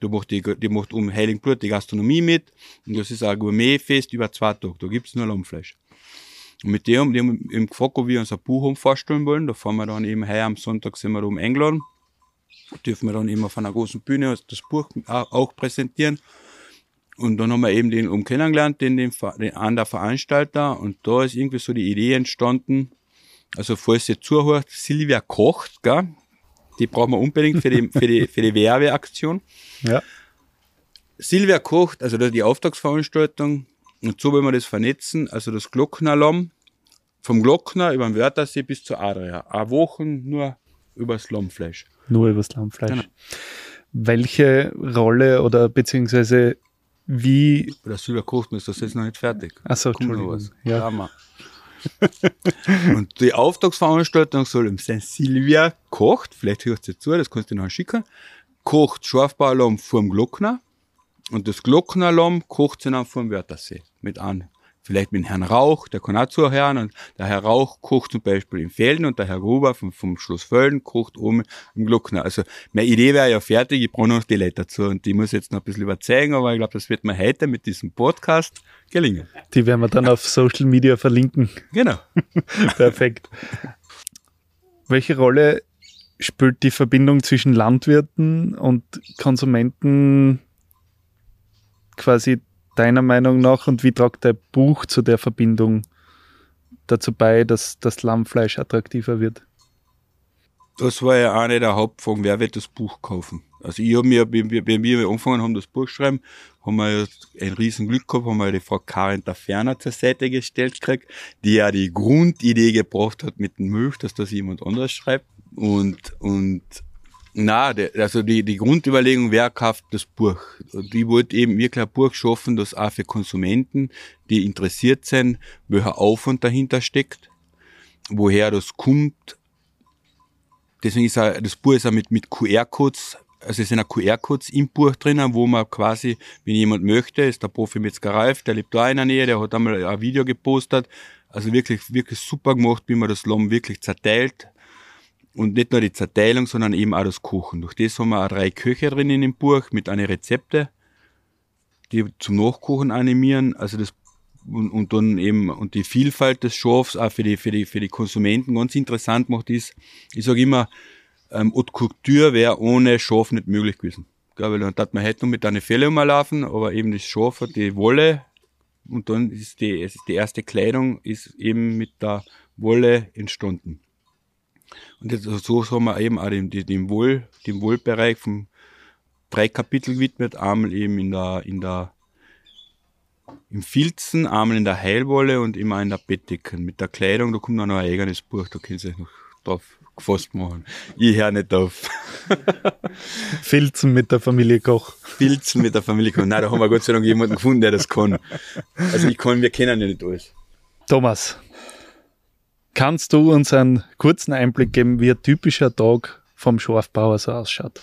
Speaker 1: Da macht die, die macht um Heiligenblut die Gastronomie mit. Und das ist ein Gourmetfest über zwei Tage. Da gibt's nur Lammfleisch. Und mit dem, die haben eben gefragt, ob wir uns ein Buch haben vorstellen wollen. Da fahren wir dann eben heuer am Sonntag sind wir da um eingeladen. Dürfen wir dann eben auf einer großen Bühne das Buch auch präsentieren. Und dann haben wir eben den um kennengelernt, den, den, den der Veranstalter. Und da ist irgendwie so die Idee entstanden. Also, falls ihr zuhört, Silvia kocht, gell? Die brauchen wir unbedingt für die, für die, für die Werbeaktion.
Speaker 3: Ja.
Speaker 1: Silvia kocht, also das ist die Auftragsveranstaltung. Und so wollen wir das vernetzen. Also das Glocknerlamm vom Glockner über den Wörthersee bis zur Adria. Eine Woche nur übers Lammfleisch.
Speaker 3: Nur übers Lammfleisch.
Speaker 1: Genau.
Speaker 3: Welche Rolle oder beziehungsweise wie,
Speaker 1: Silvia kocht, ist das jetzt noch nicht fertig.
Speaker 3: achso, Entschuldigung.
Speaker 1: was.
Speaker 3: Ja.
Speaker 1: Hammer. Und die Auftragsveranstaltung soll eben sein, Silvia kocht, vielleicht hörst du zu, das kannst du noch schicken, kocht Schafbauerlamm vorm Glockner und das Glocknerlamm kocht sie dann vorm Wörthersee mit an. Vielleicht mit Herrn Rauch, der kann auch zuhören und der Herr Rauch kocht zum Beispiel in Felden und der Herr Gruber vom, vom Schloss Felden kocht oben im Glockner. Also meine Idee wäre ja fertig, ich brauche noch die Leute dazu und die muss ich jetzt noch ein bisschen überzeugen, aber ich glaube, das wird mir heute mit diesem Podcast gelingen.
Speaker 3: Die werden wir dann auf Social Media verlinken.
Speaker 1: Genau.
Speaker 3: Perfekt. Welche Rolle spielt die Verbindung zwischen Landwirten und Konsumenten quasi deiner Meinung nach und wie tragt dein Buch zu der Verbindung dazu bei, dass das Lammfleisch attraktiver wird?
Speaker 1: Das war ja eine der Hauptfragen, wer wird das Buch kaufen? Also ich habe mir, wenn wir, angefangen haben, das Buch schreiben, haben wir ein riesen Glück gehabt, haben wir die Frau Karin Taferner zur Seite gestellt gekriegt, die ja die Grundidee gebracht hat mit dem Milch, dass das jemand anders schreibt. Und, und na, also die, die Grundüberlegung, wer kauft das Buch? Ich wollte eben wirklich ein Buch schaffen, das auch für Konsumenten, die interessiert sind, welcher Aufwand dahinter steckt, woher das kommt, Deswegen ist auch, das Buch ist auch mit, mit QR-Codes, also es sind auch QR-Codes im Buch drinnen, wo man quasi, wenn jemand möchte, ist der Profi Metzger Ralf, der lebt da in der Nähe, der hat einmal ein Video gepostet. Also wirklich, wirklich super gemacht, wie man das Lamm wirklich zerteilt. Und nicht nur die Zerteilung, sondern eben auch das Kochen. Durch das haben wir auch drei Köche drin in dem Buch mit einer Rezepte, die zum Nachkochen animieren. Also das und, und dann eben und die Vielfalt des Schafs auch für die für die für die Konsumenten ganz interessant macht ist. Ich sage immer, ähm, Haute Couture wäre ohne Schaf nicht möglich gewesen. Gell, weil dann hat man heute noch mit einer Felle umlaufen, aber eben das Schaf hat die Wolle und dann ist die, ist die erste Kleidung ist eben mit der Wolle entstanden. Und jetzt, so haben wir eben auch dem, dem, Wohl, dem Wohlbereich vom drei Kapitel gewidmet, einmal eben in der, in der im Filzen, einmal in der Heilwolle und immer in der Bettdecken. Mit der Kleidung, da kommt dann noch ein eigenes Buch, da können Sie sich noch drauf gefasst machen. Ich höre nicht auf.
Speaker 3: Filzen mit der Familie Koch.
Speaker 1: Filzen mit der Familie kann. Nein, da haben wir Gott sei Dank jemanden gefunden, der das kann. Also ich kann, wir kennen ja nicht alles.
Speaker 3: Thomas, kannst du uns einen kurzen Einblick geben, wie ein typischer Tag vom Schafbauer so ausschaut?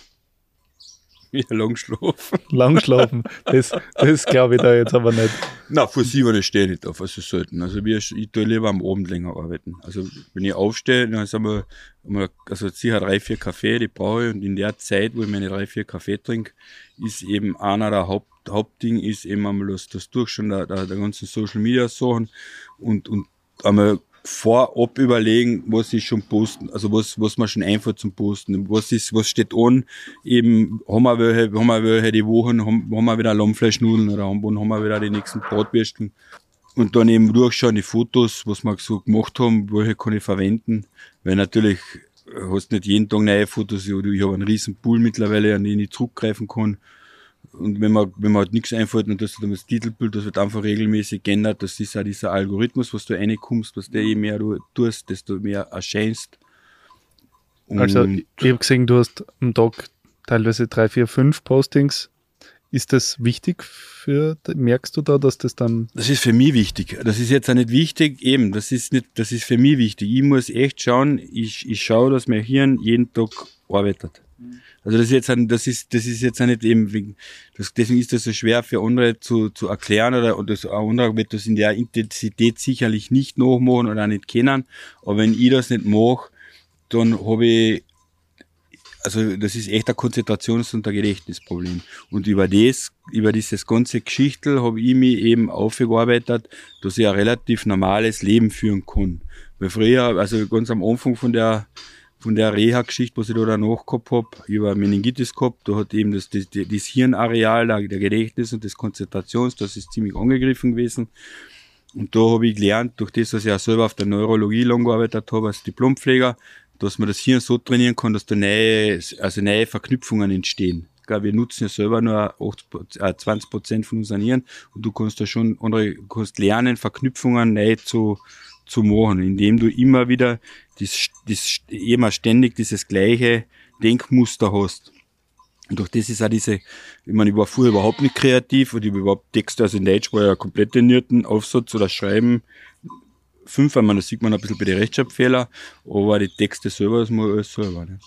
Speaker 1: Wie ein Langschlaf.
Speaker 3: Langschlafen, das, das glaube ich da jetzt aber nicht.
Speaker 1: Na, vor sieben stehe ich nicht auf, also selten. Also wir, ich tue lieber am Abend länger arbeiten. Also wenn ich aufstehe, dann einmal, einmal also sicher drei, vier Kaffee, die brauche ich und in der Zeit, wo ich meine drei, vier Kaffee trinke, ist eben einer der Haupt, Hauptding ist eben einmal das, das Durchschauen der, der, der ganzen Social Media Sachen und, und einmal vorab überlegen, was ich schon posten, also was, was mir schon einfällt zum Posten, was ist, was steht an, eben, haben wir welche, haben wir welche die Wochen, haben, haben wir wieder Lammfleischnudeln oder haben, haben wir wieder die nächsten Bratwürsten und dann eben durchschauen, die Fotos, was wir so gemacht haben, welche kann ich verwenden, weil natürlich hast nicht jeden Tag neue Fotos. Ich habe einen riesen Pool mittlerweile, an den ich zurückgreifen kann. Und wenn man, wenn man halt nichts einfällt, und das das Titelbild, das wird einfach regelmäßig geändert. Das ist auch dieser Algorithmus, was du reinkommst, was der je mehr du tust, desto mehr erscheinst.
Speaker 3: Und also, ich habe gesehen, du hast am Tag teilweise drei, vier, fünf Postings. Ist das wichtig für, merkst du da, dass das dann?
Speaker 1: Das ist für mich wichtig. Das ist jetzt auch nicht wichtig, eben, das ist nicht, das ist für mich wichtig. Ich muss echt schauen, ich, ich schaue, dass mein Hirn jeden Tag arbeitet. Also das ist jetzt das ist, das ist jetzt nicht eben wegen, das, deswegen ist das so schwer für andere zu, zu erklären oder, oder so, andere wird das in der Intensität sicherlich nicht nachmachen oder nicht kennen. Aber wenn ich das nicht mache, dann habe ich, also das ist echt ein Konzentrations- und ein Gedächtnisproblem. Und über das, über dieses ganze Geschichtel habe ich mich eben aufgearbeitet, dass ich ein relativ normales Leben führen kann. Weil früher, also ganz am Anfang von der von der Reha-Geschichte, was ich da danach gehabt habe, über Meningitis gehabt, da hat eben das, das, das Hirnareal der Gedächtnis und des Konzentrations, das ist ziemlich angegriffen gewesen. Und da habe ich gelernt, durch das, dass ich auch selber auf der Neurologie lang gearbeitet habe als Diplompfleger, dass man das Hirn so trainieren kann, dass da neue, also neue Verknüpfungen entstehen. Wir nutzen ja selber nur 8, 20 äh, Prozent von unseren Hirn und du kannst da schon andere, kannst lernen, Verknüpfungen neu zu, zu machen, indem du immer wieder das, das, immer ständig dieses gleiche Denkmuster hast. Und durch das ist auch diese, ich meine, ich war früher überhaupt nicht kreativ und ich überhaupt Texte, also in Deutsch war ja komplett trainierten Aufsatz oder Schreiben. Fünf einmal, da sieht man ein bisschen bei den Rechtschreibfehler, aber die Texte selber, das muss alles selber. Ne?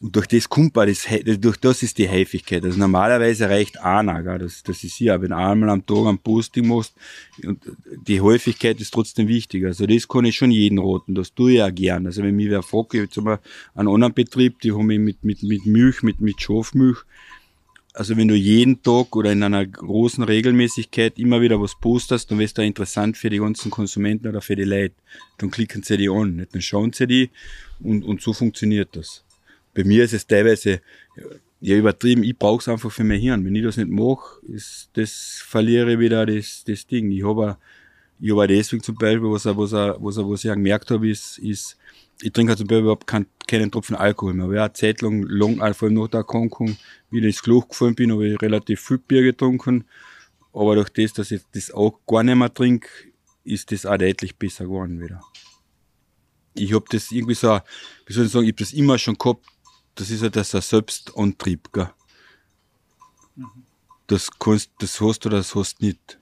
Speaker 1: Und durch das kommt man, das, durch das ist die Häufigkeit. Also normalerweise reicht einer, gell? Das, das ist ja, wenn du einmal am Tag ein Posting machst, und die Häufigkeit ist trotzdem wichtig. Also das kann ich schon jeden roten, das tue ich ja gern. Also wenn mich wer fragt, ich zum Beispiel einen anderen Betrieb, die haben mich mit, mit, mit Milch, mit, mit Schafmilch, also wenn du jeden Tag oder in einer großen Regelmäßigkeit immer wieder was postest, dann wirst du interessant für die ganzen Konsumenten oder für die Leute. Dann klicken sie die an, dann schauen sie die und, und so funktioniert das bei mir ist es teilweise ja übertrieben, ich brauche es einfach für mein Hirn. Wenn ich das nicht mache, ist das verliere ich wieder das, das Ding. Ich habe ich hab deswegen zum Beispiel, was, was, was, was ich gemerkt habe, ist, ist, ich trinke zum Beispiel überhaupt keinen, keinen Tropfen Alkohol mehr. Ich habe eine Zeit lang, lang vor allem nach der Erkrankung, wie ich ins Klo gefallen bin, habe ich relativ viel Bier getrunken. Aber durch das, dass ich das auch gar nicht mehr trinke, ist das auch deutlich besser geworden wieder. Ich habe das irgendwie so, wie soll ich sagen, ich habe das immer schon gehabt, das ist ja das ein Selbstantrieb, gell? Das kannst, das hast du, das hast du nicht.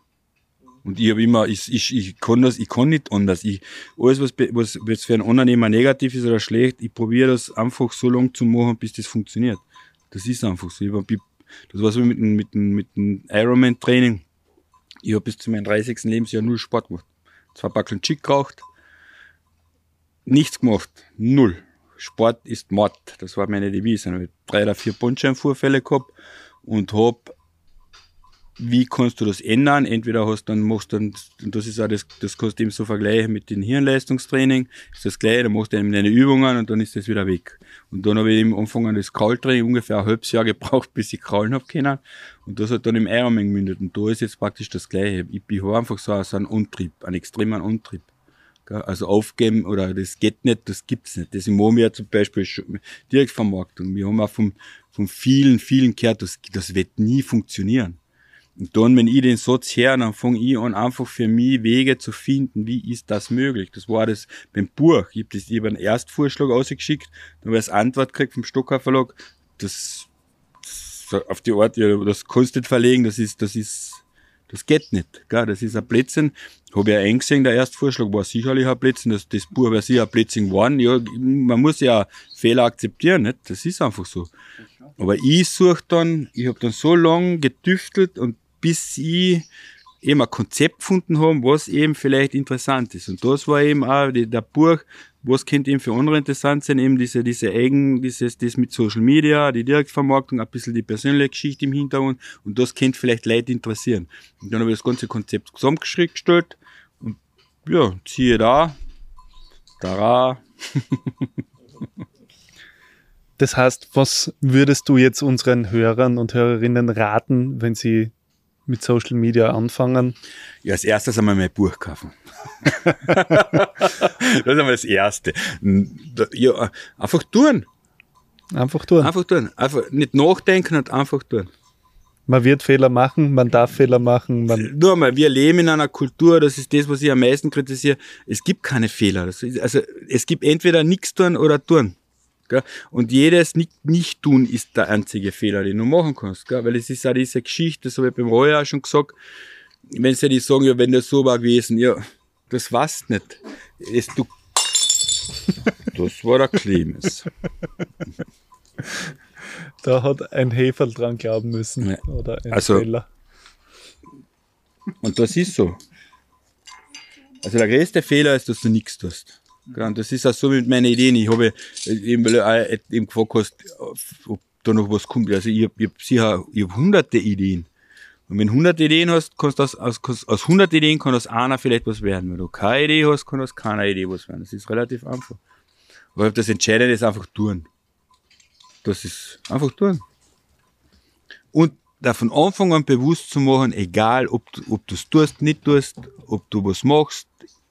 Speaker 1: Und ich habe immer, ich, ich, ich kann das, ich kann nicht anders. Ich, alles, was, was jetzt für einen Unternehmer negativ ist oder schlecht, ich probiere das einfach so lange zu machen, bis das funktioniert. Das ist einfach so. Ich, das war so mit dem, mit dem, mit dem Ironman-Training. Ich habe bis zu meinem 30. Lebensjahr nur Sport gemacht. Zwei Backeln Chick geraucht. Nichts gemacht. Null. Sport ist Mord. Das war meine Devise. Ich habe drei oder vier Bundscheinvorfälle gehabt und hab wie kannst du das ändern? Entweder hast dann machst dann, und das ist auch das, das kannst du eben so vergleichen mit dem Hirnleistungstraining, ist das gleiche, dann machst du eben deine Übungen und dann ist das wieder weg. Und dann habe ich im Anfang an das Kraultraining ungefähr ein halbes Jahr gebraucht, bis ich kraulen habe können. Und das hat dann im Ironman gemündet. Und da ist jetzt praktisch das gleiche. Ich, ich habe einfach so, so einen Antrieb, einen extremen Antrieb. Also aufgeben oder das geht nicht, das gibt's nicht. Machen wir ja zum Beispiel Direktvermarktung. Wir haben auch von, von vielen, vielen gehört, das, das wird nie funktionieren. Und dann, wenn ich den Satz her, dann fange ich an, einfach für mich Wege zu finden, wie ist das möglich. Das war das beim Buch. Ich habe das über einen Erstvorschlag ausgeschickt, dann habe ich als Antwort gekriegt vom Stocker Verlag, das, das auf die Art, ja, das nicht verlegen, das ist, das ist das geht nicht. Gell? Das ist ein Blödsinn. Habe ich ja eingesehen, der Erstvorschlag war sicherlich ein Blödsinn. Das, das Buch wäre sicher ein Blödsinn geworden. Ja, man muss ja Fehler akzeptieren, nicht? Das ist einfach so. Aber ich suche dann, ich habe dann so lange getüftelt und bis ich eben ein Konzept gefunden habe, was eben vielleicht interessant ist. Und das war eben auch der Buch, was könnte eben für andere interessant sein, eben diese, diese Eigen, dieses, das mit Social Media, die Direktvermarktung, ein bisschen die persönliche Geschichte im Hintergrund und das könnte vielleicht Leute interessieren. Und dann habe ich das ganze Konzept zusammengestellt und ja, ziehe da, da.
Speaker 3: das heißt, was würdest du jetzt unseren Hörern und Hörerinnen raten, wenn sie mit Social Media anfangen?
Speaker 1: Ja, als erstes einmal mein Buch kaufen. das ist einmal das Erste. Ja, einfach tun.
Speaker 3: Einfach tun.
Speaker 1: Einfach tun. Einfach nicht nachdenken und einfach tun.
Speaker 3: Man wird Fehler machen, man darf Fehler machen.
Speaker 1: Nur einmal, wir leben in einer Kultur, das ist das, was ich am meisten kritisiere. Es gibt keine Fehler. Also es gibt entweder nichts tun oder tun. Gell? Und jedes nicht, nicht tun ist der einzige Fehler, den du machen kannst. Gell? Weil es ist auch diese Geschichte, das habe ich beim Roy auch schon gesagt, wenn sie die sagen, ja, wenn das so war gewesen, ja, das war's nicht. Es, du, das war der Clemens.
Speaker 3: da hat ein Heferl dran glauben müssen.
Speaker 1: Ja.
Speaker 3: Oder ein
Speaker 1: Also-
Speaker 3: Fehler.
Speaker 1: Und das ist so. Also der größte Fehler ist, dass du nichts tust. Und das ist auch so mit meinen Ideen. Ich habe eben, weil du auch eben gefragt hast, ob da noch was kommt. Also ich habe ich hab sicher, ich hab hunderte Ideen. Und wenn du hunderte Ideen hast, kannst du aus, aus, aus hundert Ideen kann aus einer vielleicht was werden. Wenn du keine Idee hast, kann aus keiner Idee was werden. Das ist relativ einfach. Aber das Entscheidende ist einfach tun. Das ist einfach tun. Und da von Anfang an bewusst zu machen, egal ob du ob es tust, nicht tust, ob du was machst,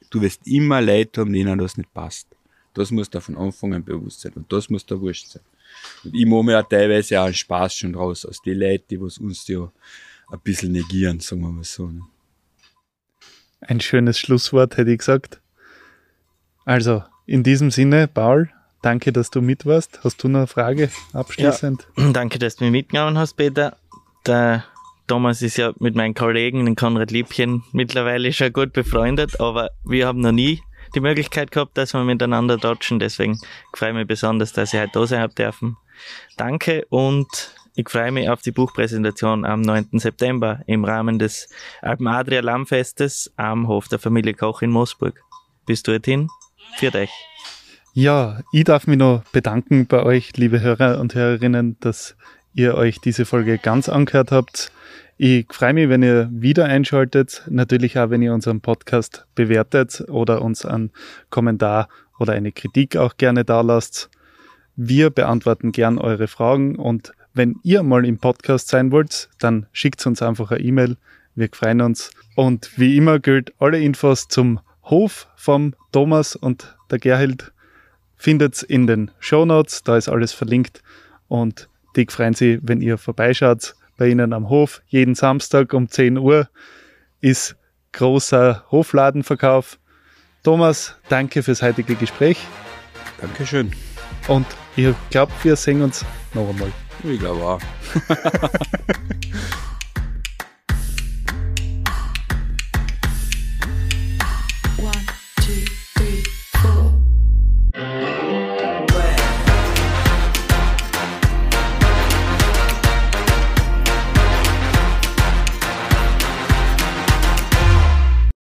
Speaker 1: du wirst immer Leute haben, denen das nicht passt. Das muss da von Anfang an bewusst sein. Und das muss da wurscht sein. Und ich mache mir auch teilweise auch einen Spaß schon raus aus den Leuten, die was uns ja ein bisschen negieren, sagen wir mal so. Ne?
Speaker 3: Ein schönes Schlusswort, hätte ich gesagt. Also, in diesem Sinne, Paul, danke, dass du mit warst. Hast du noch eine Frage abschließend?
Speaker 4: Danke, dass du mich mitgenommen hast, Peter. Der Thomas ist ja mit meinen Kollegen, den Konrad Liebchen, mittlerweile schon gut befreundet, aber wir haben noch nie die Möglichkeit gehabt, dass wir miteinander dodgen. Deswegen freue ich mich besonders, dass ich heute da sein habe dürfen. Danke und ich freue mich auf die Buchpräsentation am 9. September im Rahmen des Alpen Adria Lammfestes am Hof der Familie Koch in Moosburg. Bis dorthin, für euch.
Speaker 3: Ja, ich darf mich noch bedanken bei euch, liebe Hörer und Hörerinnen, dass ihr euch diese Folge ganz angehört habt. Ich freue mich, wenn ihr wieder einschaltet. Natürlich auch, wenn ihr unseren Podcast bewertet oder uns einen Kommentar oder eine Kritik auch gerne da lasst. Wir beantworten gern eure Fragen und wenn ihr mal im Podcast sein wollt, dann schickt uns einfach eine E-Mail. Wir freuen uns. Und wie immer gilt, alle Infos zum Hof vom Thomas und der Gerhild findet in den Show Notes. Da ist alles verlinkt. Und die freuen sich, wenn ihr vorbeischaut bei ihnen am Hof. Jeden Samstag um 10 Uhr ist großer Hofladenverkauf. Thomas, danke fürs heutige Gespräch.
Speaker 1: Dankeschön.
Speaker 3: Und ich glaube, wir sehen uns noch einmal.
Speaker 1: Ich glaube auch.